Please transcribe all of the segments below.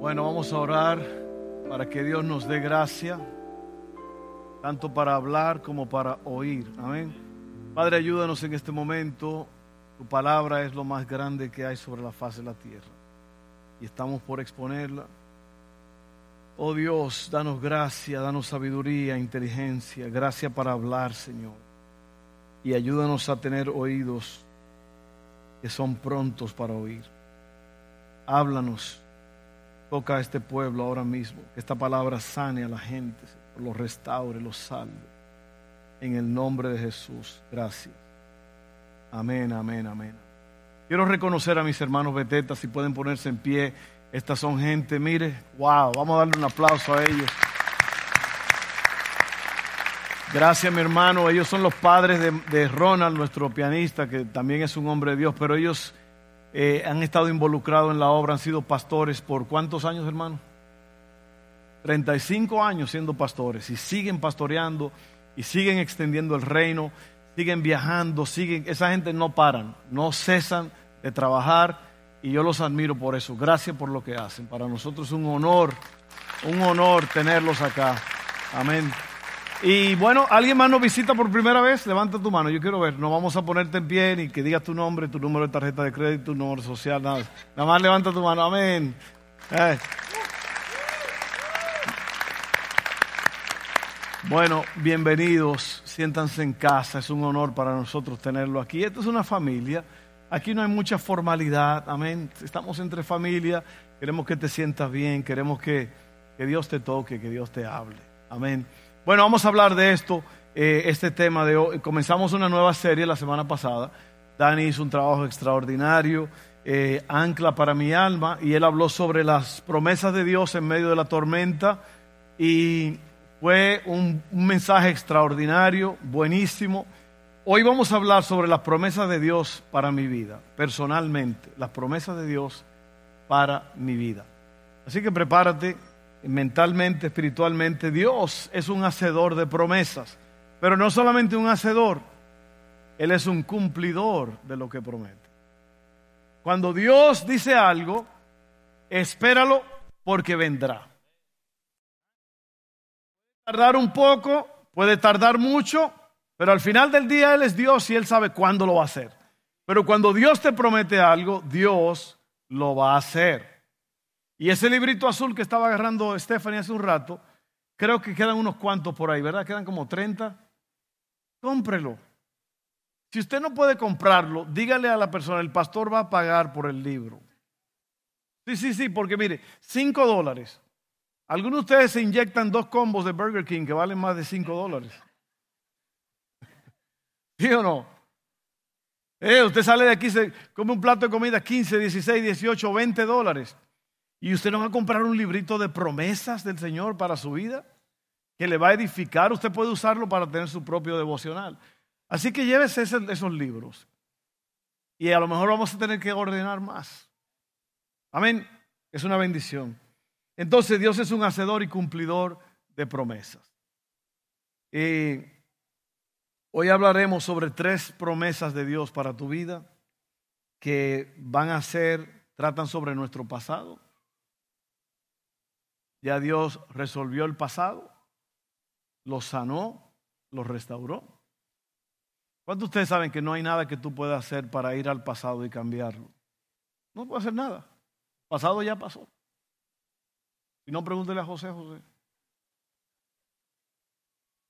Bueno, vamos a orar para que Dios nos dé gracia, tanto para hablar como para oír. Amén. Padre, ayúdanos en este momento. Tu palabra es lo más grande que hay sobre la faz de la tierra. Y estamos por exponerla. Oh Dios, danos gracia, danos sabiduría, inteligencia, gracia para hablar, Señor. Y ayúdanos a tener oídos que son prontos para oír. Háblanos, toca a este pueblo ahora mismo, esta palabra sane a la gente, los restaure, los salve. En el nombre de Jesús, gracias. Amén, amén, amén. Quiero reconocer a mis hermanos betetas, si pueden ponerse en pie. Estas son gente, mire, wow, vamos a darle un aplauso a ellos. Gracias, mi hermano. Ellos son los padres de, Ronald, nuestro pianista, que también es un hombre de Dios, pero ellos eh, han estado involucrados en la obra, han sido pastores por cuántos años, hermano? 35 años siendo pastores y siguen pastoreando y siguen extendiendo el reino, siguen viajando, siguen, esa gente no paran, no cesan de trabajar y yo los admiro por eso. Gracias por lo que hacen. Para nosotros es un honor, un honor tenerlos acá. Amén. Y bueno, ¿alguien más nos visita por primera vez? Levanta tu mano, yo quiero ver. No vamos a ponerte en pie ni que digas tu nombre, tu número de tarjeta de crédito, tu número social, nada. Nada más levanta tu mano, amén. Eh. Bueno, bienvenidos, siéntanse en casa, es un honor para nosotros tenerlo aquí. Esto es una familia, aquí no hay mucha formalidad, amén. Estamos entre familia, queremos que te sientas bien, queremos que, que Dios te toque, que Dios te hable, amén. Bueno, vamos a hablar de esto, eh, este tema de hoy. Comenzamos una nueva serie la semana pasada. Dani hizo un trabajo extraordinario, eh, ancla para mi alma, y él habló sobre las promesas de Dios en medio de la tormenta. Y fue un, un mensaje extraordinario, buenísimo. Hoy vamos a hablar sobre las promesas de Dios para mi vida, personalmente, las promesas de Dios para mi vida. Así que prepárate, mentalmente, espiritualmente, Dios es un hacedor de promesas, pero no solamente un hacedor, Él es un cumplidor de lo que promete. Cuando Dios dice algo, espéralo porque vendrá. Tardar un poco, puede tardar mucho, pero al final del día Él es Dios y Él sabe cuándo lo va a hacer. Pero cuando Dios te promete algo, Dios lo va a hacer. Y ese librito azul que estaba agarrando Stephanie hace un rato, creo que quedan unos cuantos por ahí, ¿verdad? Quedan como 30. Cómprelo. Si usted no puede comprarlo, dígale a la persona, el pastor va a pagar por el libro. Sí, sí, sí, porque mire, 5 dólares. Algunos de ustedes se inyectan dos combos de Burger King que valen más de 5 dólares. ¿Sí o no? Eh, usted sale de aquí, se come un plato de comida 15, 16, 18, 20 dólares. ¿Y usted no va a comprar un librito de promesas del Señor para su vida? Que le va a edificar. Usted puede usarlo para tener su propio devocional. Así que llévese esos libros. Y a lo mejor vamos a tener que ordenar más. Amén. Es una bendición. Entonces Dios es un hacedor y cumplidor de promesas. Y hoy hablaremos sobre tres promesas de Dios para tu vida que van a ser, tratan sobre nuestro pasado, ya Dios resolvió el pasado, lo sanó, lo restauró. ¿Cuántos de ustedes saben que no hay nada que tú puedas hacer para ir al pasado y cambiarlo? No puedo hacer nada. El pasado ya pasó. Y no pregúntele a José, José.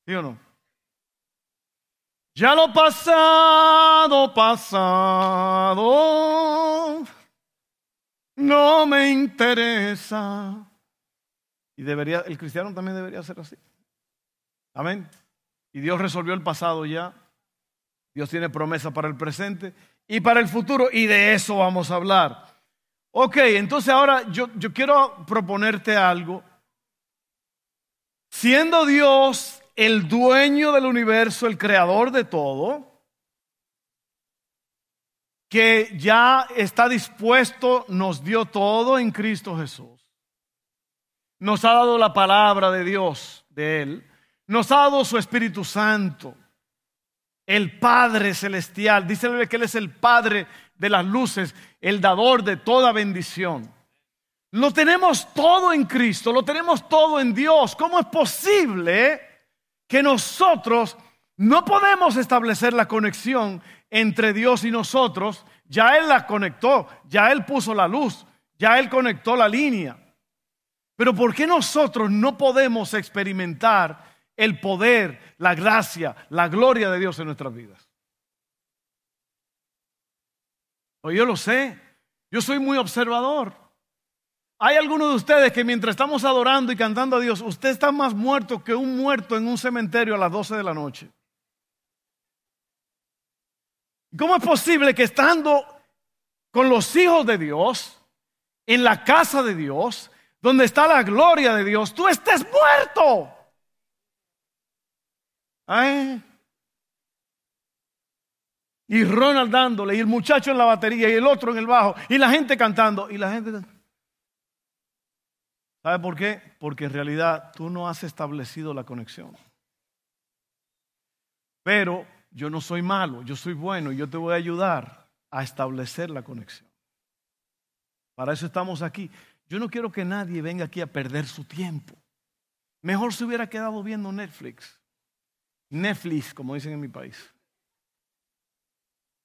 ¿Sí o no? Ya lo pasado, pasado, no me interesa. Y debería, el cristiano también debería ser así. Amén. Y Dios resolvió el pasado ya. Dios tiene promesa para el presente y para el futuro. Y de eso vamos a hablar. Ok, entonces ahora yo, yo quiero proponerte algo. Siendo Dios el dueño del universo, el creador de todo, que ya está dispuesto, nos dio todo en Cristo Jesús nos ha dado la palabra de Dios, de Él, nos ha dado su Espíritu Santo, el Padre Celestial. Dice que Él es el Padre de las luces, el dador de toda bendición. Lo tenemos todo en Cristo, lo tenemos todo en Dios. ¿Cómo es posible que nosotros no podemos establecer la conexión entre Dios y nosotros? Ya Él la conectó, ya Él puso la luz, ya Él conectó la línea. Pero ¿por qué nosotros no podemos experimentar el poder, la gracia, la gloria de Dios en nuestras vidas? O yo lo sé, yo soy muy observador. Hay algunos de ustedes que mientras estamos adorando y cantando a Dios, usted está más muerto que un muerto en un cementerio a las 12 de la noche. ¿Cómo es posible que estando con los hijos de Dios, en la casa de Dios, donde está la gloria de Dios, tú estés muerto? Y Ronald dándole, y el muchacho en la batería, y el otro en el bajo, y la gente cantando, y la gente... ¿Sabe por qué? Porque en realidad tú no has establecido la conexión. Pero yo no soy malo, yo soy bueno y yo te voy a ayudar a establecer la conexión. Para eso estamos aquí. Yo no quiero que nadie venga aquí a perder su tiempo. Mejor se hubiera quedado viendo Netflix. Netflix, como dicen en mi país.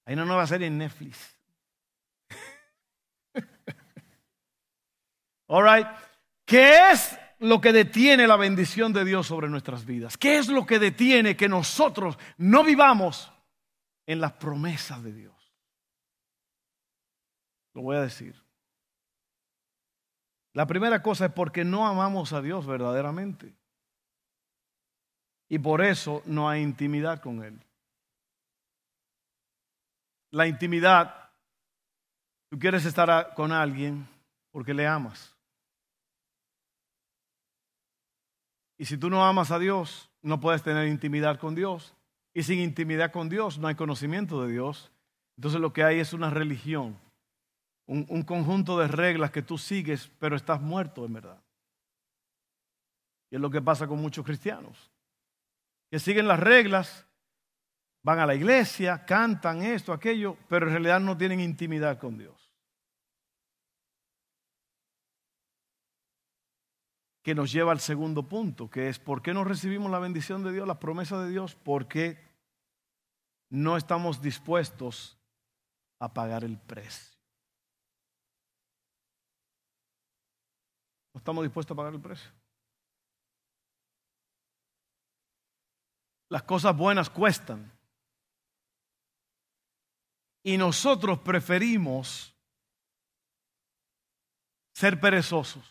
Hay una nueva serie en Netflix. All right. ¿Qué es lo que detiene la bendición de Dios sobre nuestras vidas? ¿Qué es lo que detiene que nosotros no vivamos en las promesas de Dios? Lo voy a decir. La primera cosa es porque no amamos a Dios verdaderamente. Y por eso no hay intimidad con Él. La intimidad, tú quieres estar con alguien porque le amas. Y si tú no amas a Dios, no puedes tener intimidad con Dios. Y sin intimidad con Dios no hay conocimiento de Dios. Entonces lo que hay es una religión, un, conjunto de reglas que tú sigues, pero estás muerto en verdad. Y es lo que pasa con muchos cristianos, que siguen las reglas, van a la iglesia, cantan esto, aquello, pero en realidad no tienen intimidad con Dios. que nos lleva al segundo punto, que es ¿por qué no recibimos la bendición de Dios, la promesa de Dios? Porque no estamos dispuestos a pagar el precio. No estamos dispuestos a pagar el precio. Las cosas buenas cuestan. Y nosotros preferimos ser perezosos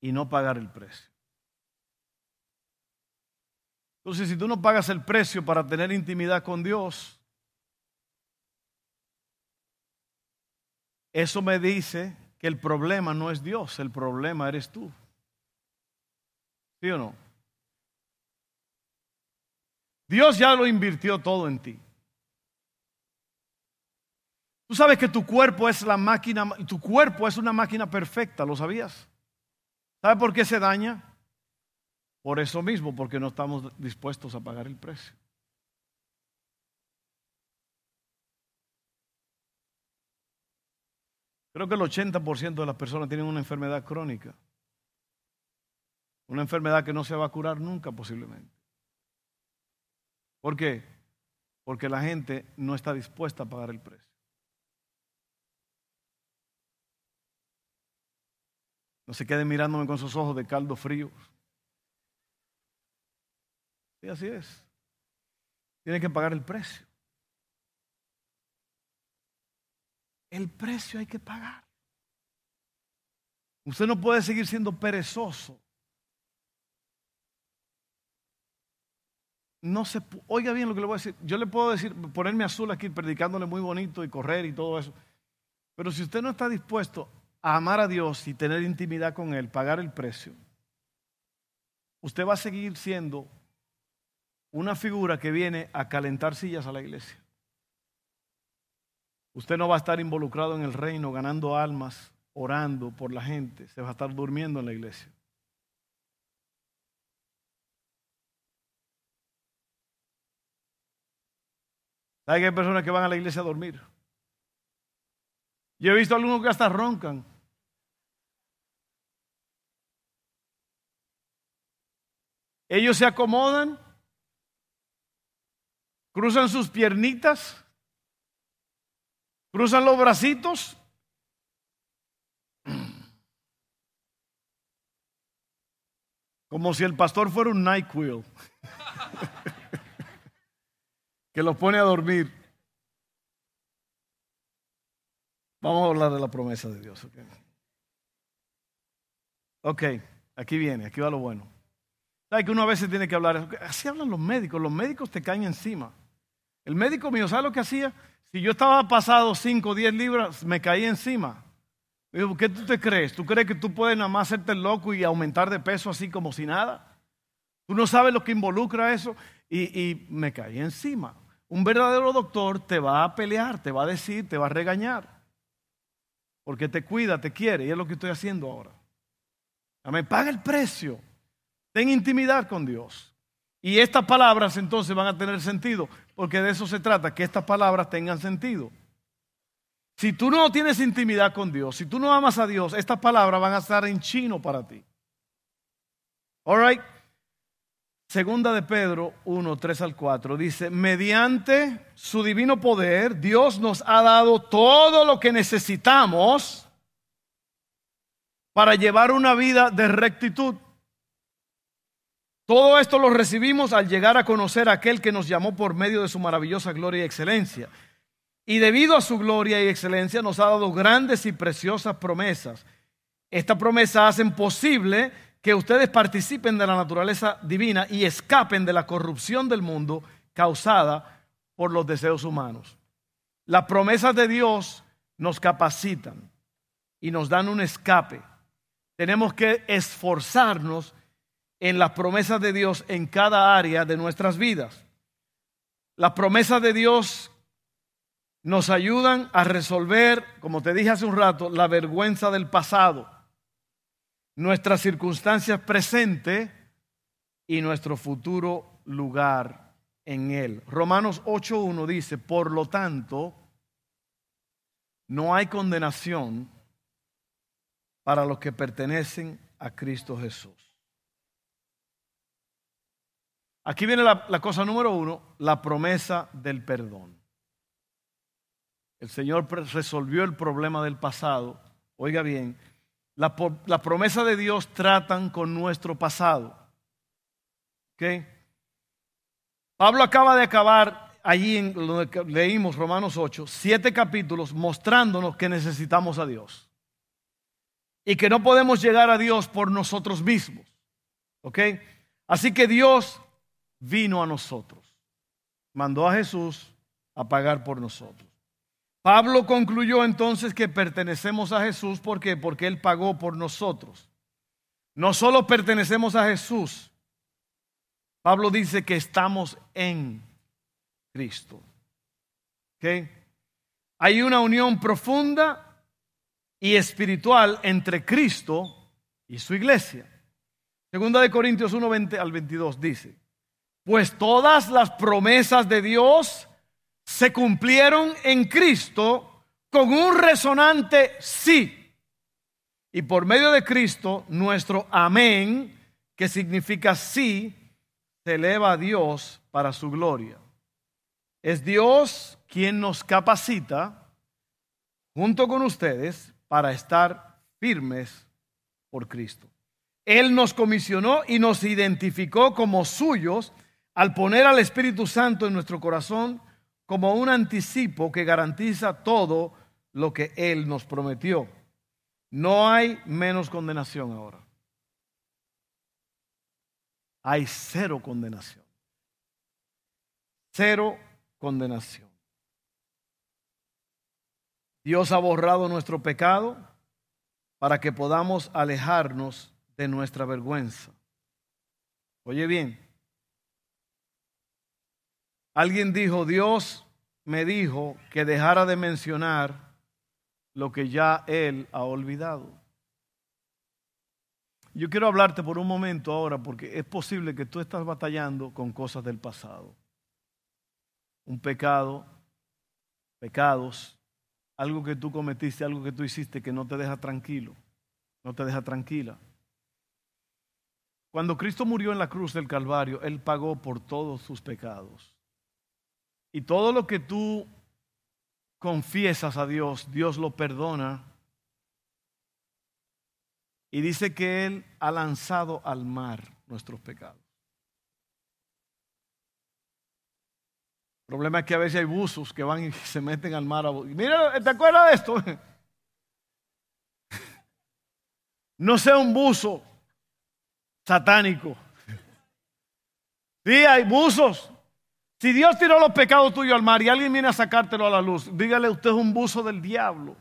y no pagar el precio. Entonces, si tú no pagas el precio para tener intimidad con Dios, eso me dice el problema no es Dios, el problema eres tú. ¿Sí o no? Dios ya lo invirtió todo en ti. Tú sabes que tu cuerpo es la máquina, tu cuerpo es una máquina perfecta, ¿lo sabías? ¿Sabe por qué se daña? Por eso mismo, porque no estamos dispuestos a pagar el precio. Creo que el 80% de las personas tienen una enfermedad crónica. Una enfermedad que no se va a curar nunca posiblemente. ¿Por qué? Porque la gente no está dispuesta a pagar el precio. No se quede mirándome con sus ojos de caldo frío. Y así es. Tiene que pagar el precio. El precio hay que pagar. Usted no puede seguir siendo perezoso. No se, oiga bien lo que le voy a decir. Yo le puedo decir, ponerme azul aquí predicándole muy bonito y correr y todo eso. Pero si usted no está dispuesto amar a Dios y tener intimidad con Él, pagar el precio, usted va a seguir siendo una figura que viene a calentar sillas a la iglesia. Usted no va a estar involucrado en el reino, ganando almas, orando por la gente, se va a estar durmiendo en la iglesia. ¿Sabe que hay personas que van a la iglesia a dormir? Yo he visto algunos que hasta roncan. Ellos se acomodan, cruzan sus piernitas, cruzan los bracitos. Como si el pastor fuera un NyQuil. que los pone a dormir. Vamos a hablar de la promesa de Dios. Ok, okay aquí viene, aquí va lo bueno. ¿Sabes que uno a veces tiene que hablar? Así hablan los médicos, los médicos te caen encima. El médico mío, ¿sabe lo que hacía? Si yo estaba pasado 5 o 10 libras, me caía encima. Digo, ¿qué tú te crees? ¿Tú crees que tú puedes nada más hacerte loco y aumentar de peso así como si nada? Tú no sabes lo que involucra eso. Y, y me caí encima. Un verdadero doctor te va a pelear, te va a decir, te va a regañar. Porque te cuida, te quiere. Y es lo que estoy haciendo ahora. Amén. Paga el precio. Ten intimidad con Dios. Y estas palabras entonces van a tener sentido. Porque de eso se trata, que estas palabras tengan sentido. Si tú no tienes intimidad con Dios, si tú no amas a Dios, estas palabras van a estar en chino para ti. All right. Segunda de Pedro 1, 3 al 4 dice, mediante su divino poder, Dios nos ha dado todo lo que necesitamos para llevar una vida de rectitud. Todo esto lo recibimos al llegar a conocer a aquel que nos llamó por medio de su maravillosa gloria y excelencia. Y debido a su gloria y excelencia nos ha dado grandes y preciosas promesas. Estas promesas hacen posible que ustedes participen de la naturaleza divina y escapen de la corrupción del mundo causada por los deseos humanos. Las promesas de Dios nos capacitan y nos dan un escape. Tenemos que esforzarnos en las promesas de Dios en cada área de nuestras vidas. Las promesas de Dios nos ayudan a resolver, como te dije hace un rato, la vergüenza del pasado nuestras circunstancias presentes y nuestro futuro lugar en Él. Romanos 8.1 dice, por lo tanto, no hay condenación para los que pertenecen a Cristo Jesús. Aquí viene la, cosa número uno, la promesa del perdón. El Señor resolvió el problema del pasado. Oiga bien, la, promesa de Dios tratan con nuestro pasado. ¿Okay? Pablo acaba de acabar allí en que leímos Romanos 8, siete capítulos mostrándonos que necesitamos a Dios. Y que no podemos llegar a Dios por nosotros mismos. Así que Dios vino a nosotros. Mandó a Jesús a pagar por nosotros. Pablo concluyó entonces que pertenecemos a Jesús. ¿Por qué? Porque Él pagó por nosotros. No solo pertenecemos a Jesús. Pablo dice que estamos en Cristo. Hay una unión profunda y espiritual entre Cristo y su iglesia. Segunda de Corintios 1, 20 al 22 dice, pues todas las promesas de Dios se cumplieron en Cristo con un resonante sí. Y por medio de Cristo, nuestro amén, que significa sí, se eleva a Dios para su gloria. Es Dios quien nos capacita, junto con ustedes, para estar firmes por Cristo. Él nos comisionó y nos identificó como suyos al poner al Espíritu Santo en nuestro corazón como un anticipo que garantiza todo lo que Él nos prometió. No hay menos condenación ahora. Hay cero condenación. Cero condenación. Dios ha borrado nuestro pecado para que podamos alejarnos de nuestra vergüenza. Oye bien, Alguien dijo, Dios me dijo que dejara de mencionar lo que ya Él ha olvidado. Yo quiero hablarte por un momento ahora porque es posible que tú estás batallando con cosas del pasado. Un pecado, pecados algo que tú cometiste, algo que tú hiciste que no te deja tranquilo, no te deja tranquila. Cuando Cristo murió en la cruz del Calvario, Él pagó por todos sus pecados. Y todo lo que tú confiesas a Dios, Dios lo perdona. Y dice que Él ha lanzado al mar nuestros pecados. El problema es que a veces hay buzos que van y se meten al mar. A... Mira, ¿te acuerdas de esto? No sea un buzo satánico. Sí, hay buzos. Si Dios tiró los pecados tuyos al mar y alguien viene a sacártelo a la luz, dígale usted es un buzo del diablo.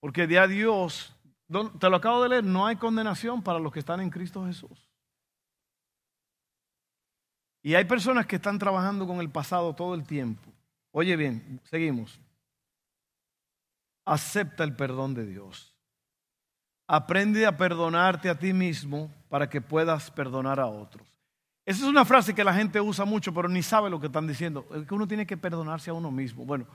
Porque de a Dios, te lo acabo de leer, no hay condenación para los que están en Cristo Jesús. Y hay personas que están trabajando con el pasado todo el tiempo. Oye bien, seguimos. Acepta el perdón de Dios. Aprende a perdonarte a ti mismo para que puedas perdonar a otros. Esa es una frase que la gente usa mucho, pero ni sabe lo que están diciendo. Es que uno tiene que perdonarse a uno mismo. Bueno,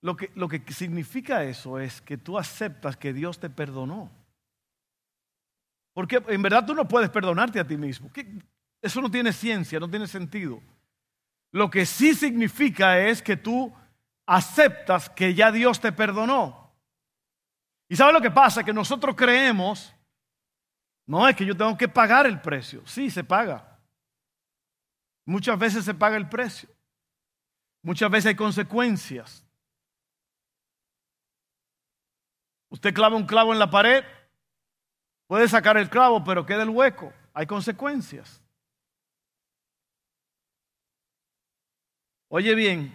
lo que, lo que significa eso es que tú aceptas que Dios te perdonó. Porque en verdad tú no puedes perdonarte a ti mismo. Eso no tiene ciencia, no tiene sentido. Lo que sí significa es que tú aceptas que ya Dios te perdonó. ¿Y sabe lo que pasa? Que nosotros creemos, no es que yo tengo que pagar el precio. Sí, se paga. Muchas veces se paga el precio. Muchas veces hay consecuencias. Usted clava un clavo en la pared, puede sacar el clavo, pero queda el hueco. Hay consecuencias. Oye bien,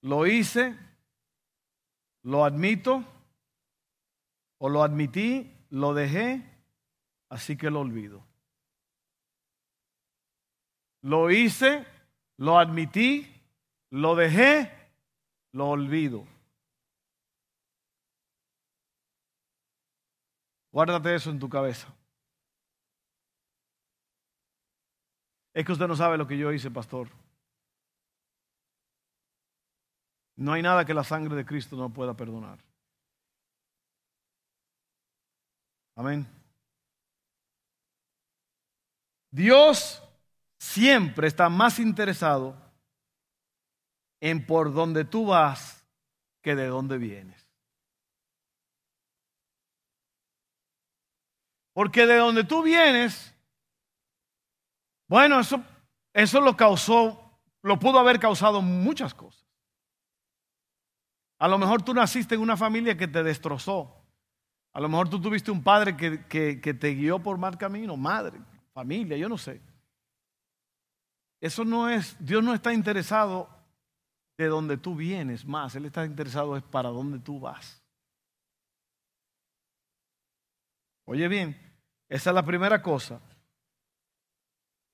lo hice, lo admito, o lo admití, lo dejé, así que lo olvido. Lo hice, lo admití, lo dejé, lo olvido. Guárdate eso en tu cabeza. Es que usted no sabe lo que yo hice, pastor. No hay nada que la sangre de Cristo no pueda perdonar. Amén. Dios siempre está más interesado en por donde tú vas que de dónde vienes. Porque de donde tú vienes, bueno, eso, eso lo causó, lo pudo haber causado muchas cosas. A lo mejor tú naciste en una familia que te destrozó. A lo mejor tú tuviste un padre que, te guió por mal camino, madre, familia, yo no sé. Eso no es, Dios no está interesado de donde tú vienes más, Él está interesado es para dónde tú vas. Oye bien, esa es la primera cosa.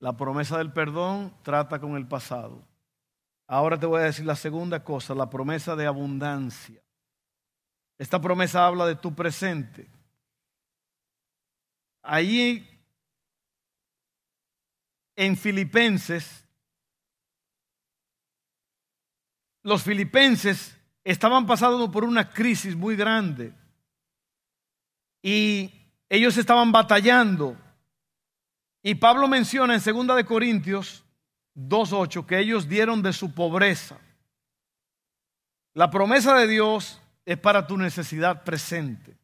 La promesa del perdón trata con el pasado. Ahora te voy a decir la segunda cosa, la promesa de abundancia. Esta promesa habla de tu presente. Allí en Filipenses, los filipenses estaban pasando por una crisis muy grande y ellos estaban batallando. Y Pablo menciona en 2 de Corintios 2.8 que ellos dieron de su pobreza. La promesa de Dios es para tu necesidad presente.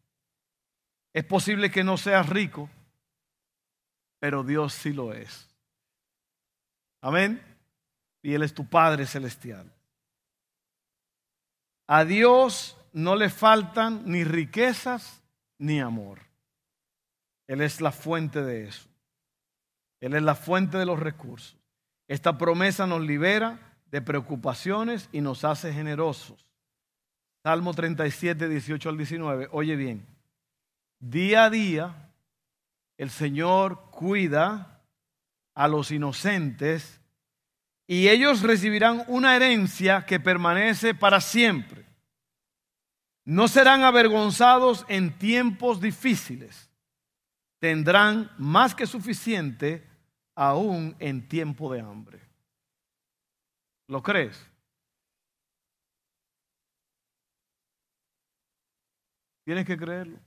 Es posible que no seas rico, pero Dios sí lo es. Amén. Y Él es tu Padre celestial. A Dios no le faltan ni riquezas ni amor. Él es la fuente de eso. Él es la fuente de los recursos. Esta promesa nos libera de preocupaciones y nos hace generosos. Salmo 37, 18 al 19. Oye bien, día a día el Señor cuida a los inocentes y ellos recibirán una herencia que permanece para siempre. No serán avergonzados en tiempos difíciles. Tendrán más que suficiente aún en tiempo de hambre. ¿Lo crees? Tienes que creerlo.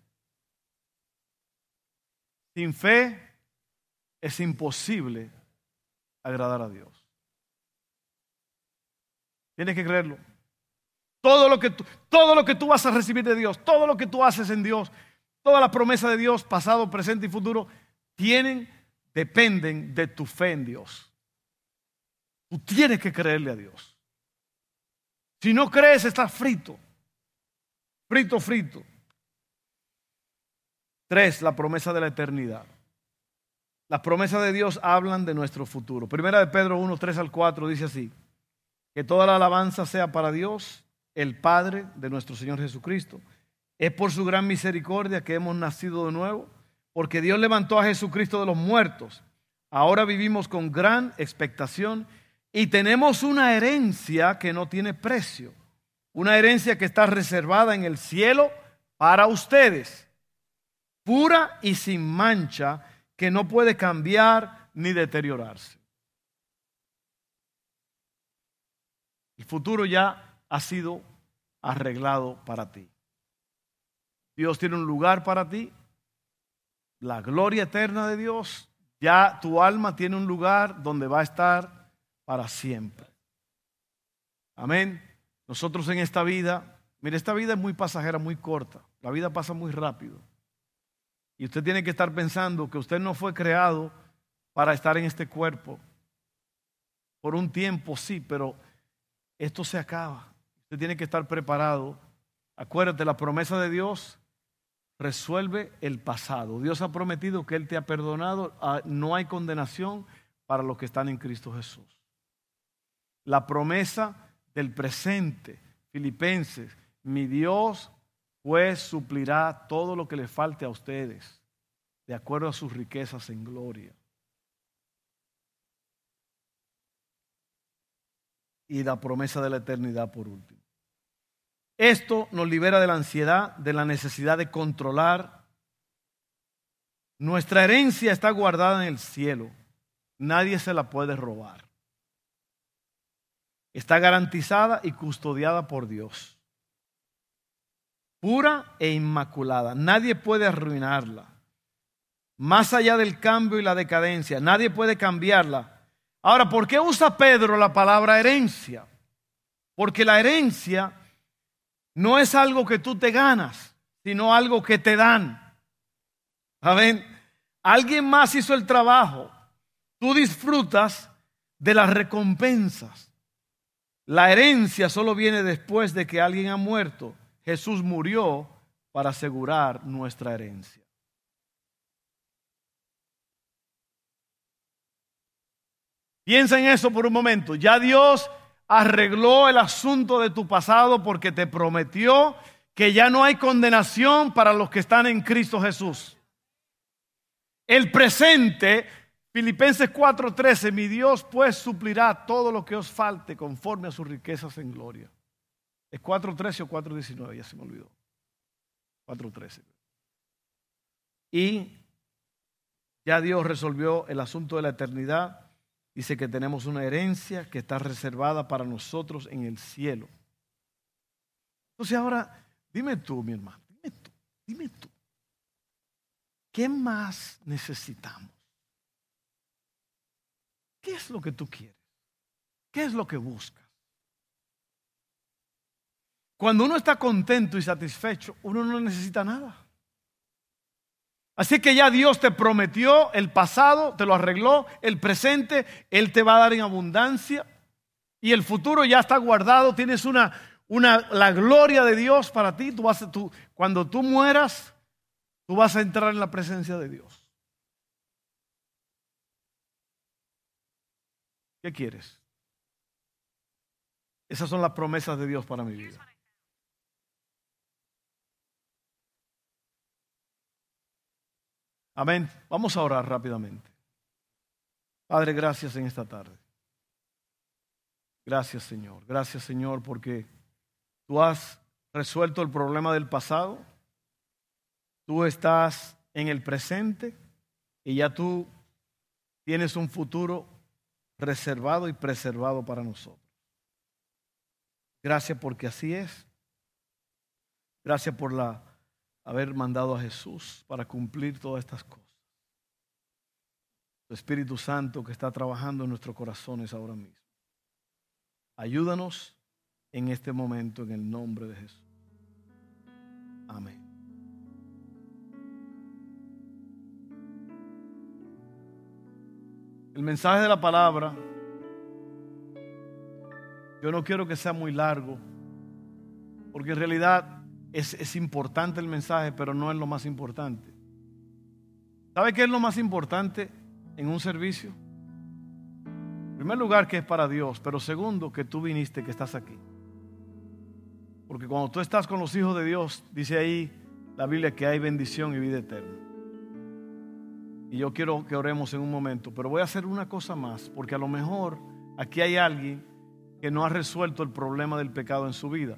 Sin fe es imposible agradar a Dios. Tienes que creerlo. Todo lo que tú, todo lo que tú vas a recibir de Dios, todo lo que tú haces en Dios, todas las promesas de Dios, pasado, presente y futuro, tienen, dependen de tu fe en Dios. Tú tienes que creerle a Dios. Si no crees, estás frito. Frito, frito. Tres, la promesa de la eternidad. Las promesas de Dios hablan de nuestro futuro. Primera de Pedro 1, 3 al 4 dice así, que toda la alabanza sea para Dios, el Padre de nuestro Señor Jesucristo. Es por su gran misericordia que hemos nacido de nuevo, porque Dios levantó a Jesucristo de los muertos. Ahora vivimos con gran expectación y tenemos una herencia que no tiene precio, una herencia que está reservada en el cielo para ustedes pura y sin mancha, que no puede cambiar ni deteriorarse. El futuro ya ha sido arreglado para ti. Dios tiene un lugar para ti. La gloria eterna de Dios, ya tu alma tiene un lugar donde va a estar para siempre. Amén. Nosotros en esta vida, mire, esta vida es muy pasajera, muy corta. La vida pasa muy rápido. Y usted tiene que estar pensando que usted no fue creado para estar en este cuerpo. Por un tiempo sí, pero esto se acaba. Usted tiene que estar preparado. Acuérdate, la promesa de Dios resuelve el pasado. Dios ha prometido que Él te ha perdonado. Ah, no hay condenación para los que están en Cristo Jesús. La promesa del presente, Filipenses, mi Dios pues suplirá todo lo que le falte a ustedes, de acuerdo a sus riquezas en gloria. Y la promesa de la eternidad por último. Esto nos libera de la ansiedad, de la necesidad de controlar. Nuestra herencia está guardada en el cielo. Nadie se la puede robar. Está garantizada y custodiada por Dios pura e inmaculada. Nadie puede arruinarla. Más allá del cambio y la decadencia, nadie puede cambiarla. Ahora, ¿por qué usa Pedro la palabra herencia? Porque la herencia no es algo que tú te ganas, sino algo que te dan. ¿Saben? Alguien más hizo el trabajo. Tú disfrutas de las recompensas. La herencia solo viene después de que alguien ha muerto Jesús murió para asegurar nuestra herencia. Piensa en eso por un momento. Ya Dios arregló el asunto de tu pasado porque te prometió que ya no hay condenación para los que están en Cristo Jesús. El presente, Filipenses 4:13, mi Dios pues suplirá todo lo que os falte conforme a sus riquezas en gloria. ¿Es 4.13 o 4.19? Ya se me olvidó. 4.13. Y ya Dios resolvió el asunto de la eternidad. Dice que tenemos una herencia que está reservada para nosotros en el cielo. Entonces ahora, dime tú, mi hermano, dime tú, dime tú. ¿Qué más necesitamos? ¿Qué es lo que tú quieres? ¿Qué es lo que buscas? Cuando uno está contento y satisfecho, uno no necesita nada. Así que ya Dios te prometió el pasado, te lo arregló, el presente, Él te va a dar en abundancia y el futuro ya está guardado, tienes una, la gloria de Dios para ti. Cuando tú mueras, tú vas a entrar en la presencia de Dios. ¿Qué quieres? Esas son las promesas de Dios para mi vida. Amén. Vamos a orar rápidamente. Padre, gracias en esta tarde. Gracias Señor. Gracias Señor porque tú has resuelto el problema del pasado. Tú estás en el presente y ya tú tienes un futuro reservado y preservado para nosotros. Gracias porque así es. Gracias por la, haber mandado a Jesús para cumplir todas estas cosas. Tu Espíritu Santo que está trabajando en nuestros corazones ahora mismo. Ayúdanos en este momento en el nombre de Jesús. Amén. El mensaje de la palabra, yo no quiero que sea muy largo, porque en realidad es, importante el mensaje, pero no es lo más importante. ¿Sabe qué es lo más importante en un servicio? En primer lugar, que es para Dios, pero segundo, que tú viniste, que estás aquí. Porque cuando tú estás con los hijos de Dios, dice ahí la Biblia que hay bendición y vida eterna. Y yo quiero que oremos en un momento, pero voy a hacer una cosa más, porque a lo mejor aquí hay alguien que no ha resuelto el problema del pecado en su vida.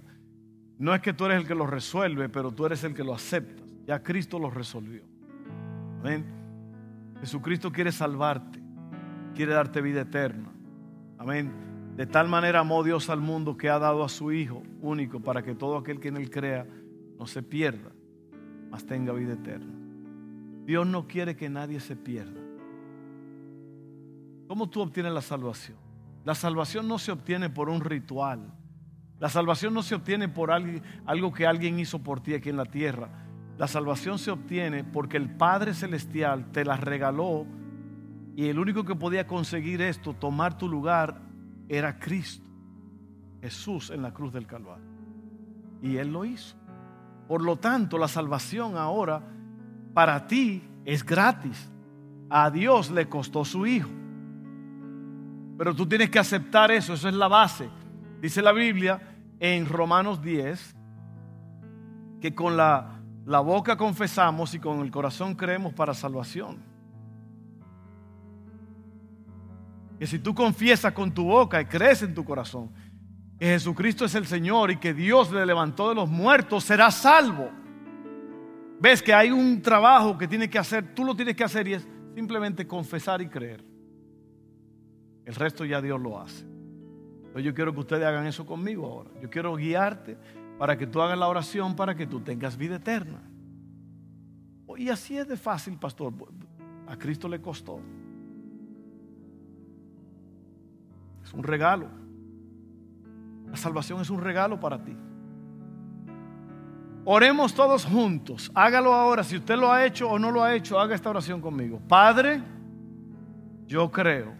No es que tú eres el que lo resuelve, pero tú eres el que lo aceptas. Ya Cristo lo resolvió. Amén. Jesucristo quiere salvarte, quiere darte vida eterna. Amén. De tal manera amó Dios al mundo que ha dado a su Hijo único para que todo aquel que en él crea no se pierda, mas tenga vida eterna. Dios no quiere que nadie se pierda. ¿Cómo tú obtienes la salvación? La salvación no se obtiene por un ritual. La salvación no se obtiene por algo que alguien hizo por ti aquí en la tierra. La salvación se obtiene porque el Padre Celestial te la regaló y el único que podía conseguir esto, tomar tu lugar, era Cristo, Jesús en la cruz del Calvario. Y Él lo hizo. Por lo tanto, la salvación ahora para ti es gratis. A Dios le costó su hijo. Pero tú tienes que aceptar eso, eso es la base. Dice la Biblia en Romanos 10 que con la, la boca confesamos y con el corazón creemos para salvación. Que si tú confiesas con tu boca y crees en tu corazón que Jesucristo es el Señor y que Dios le levantó de los muertos, serás salvo. Ves que hay un trabajo que tiene que hacer, tú lo tienes que hacer y es simplemente confesar y creer. El resto ya Dios lo hace. Yo quiero que ustedes hagan eso conmigo ahora. Yo quiero guiarte para que tú hagas la oración para que tú tengas vida eterna. Y así es de fácil, pastor. A Cristo le costó. Es un regalo. La salvación es un regalo para ti. Oremos todos juntos. Hágalo ahora. Si usted lo ha hecho o no lo ha hecho, haga esta oración conmigo. Padre, yo creo.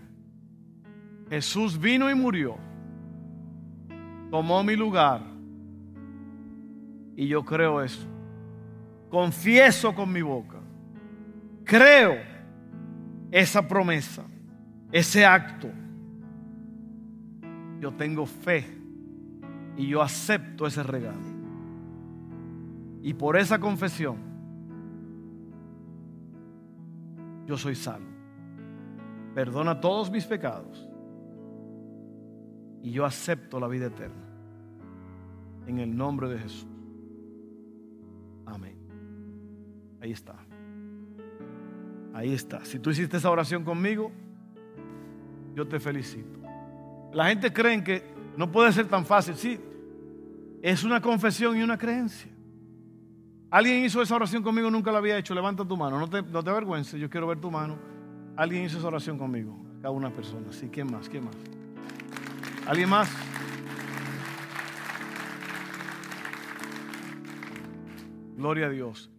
Jesús vino y murió. Tomó mi lugar. Y yo creo eso. Confieso con mi boca. Creo esa promesa, ese acto. Yo tengo fe y yo acepto ese regalo. Y por esa confesión, yo soy salvo. Perdona todos mis pecados. Y yo acepto la vida eterna. En el nombre de Jesús. Amén. Ahí está. Ahí está. Si tú hiciste esa oración conmigo, yo te felicito. La gente cree que no puede ser tan fácil. Sí, es una confesión y una creencia. Alguien hizo esa oración conmigo, nunca la había hecho. Levanta tu mano, no te, no te avergüences, yo quiero ver tu mano. Alguien hizo esa oración conmigo, cada una persona. Sí, ¿quién más? ¿Quién más? ¿Alguien más? Gloria a Dios.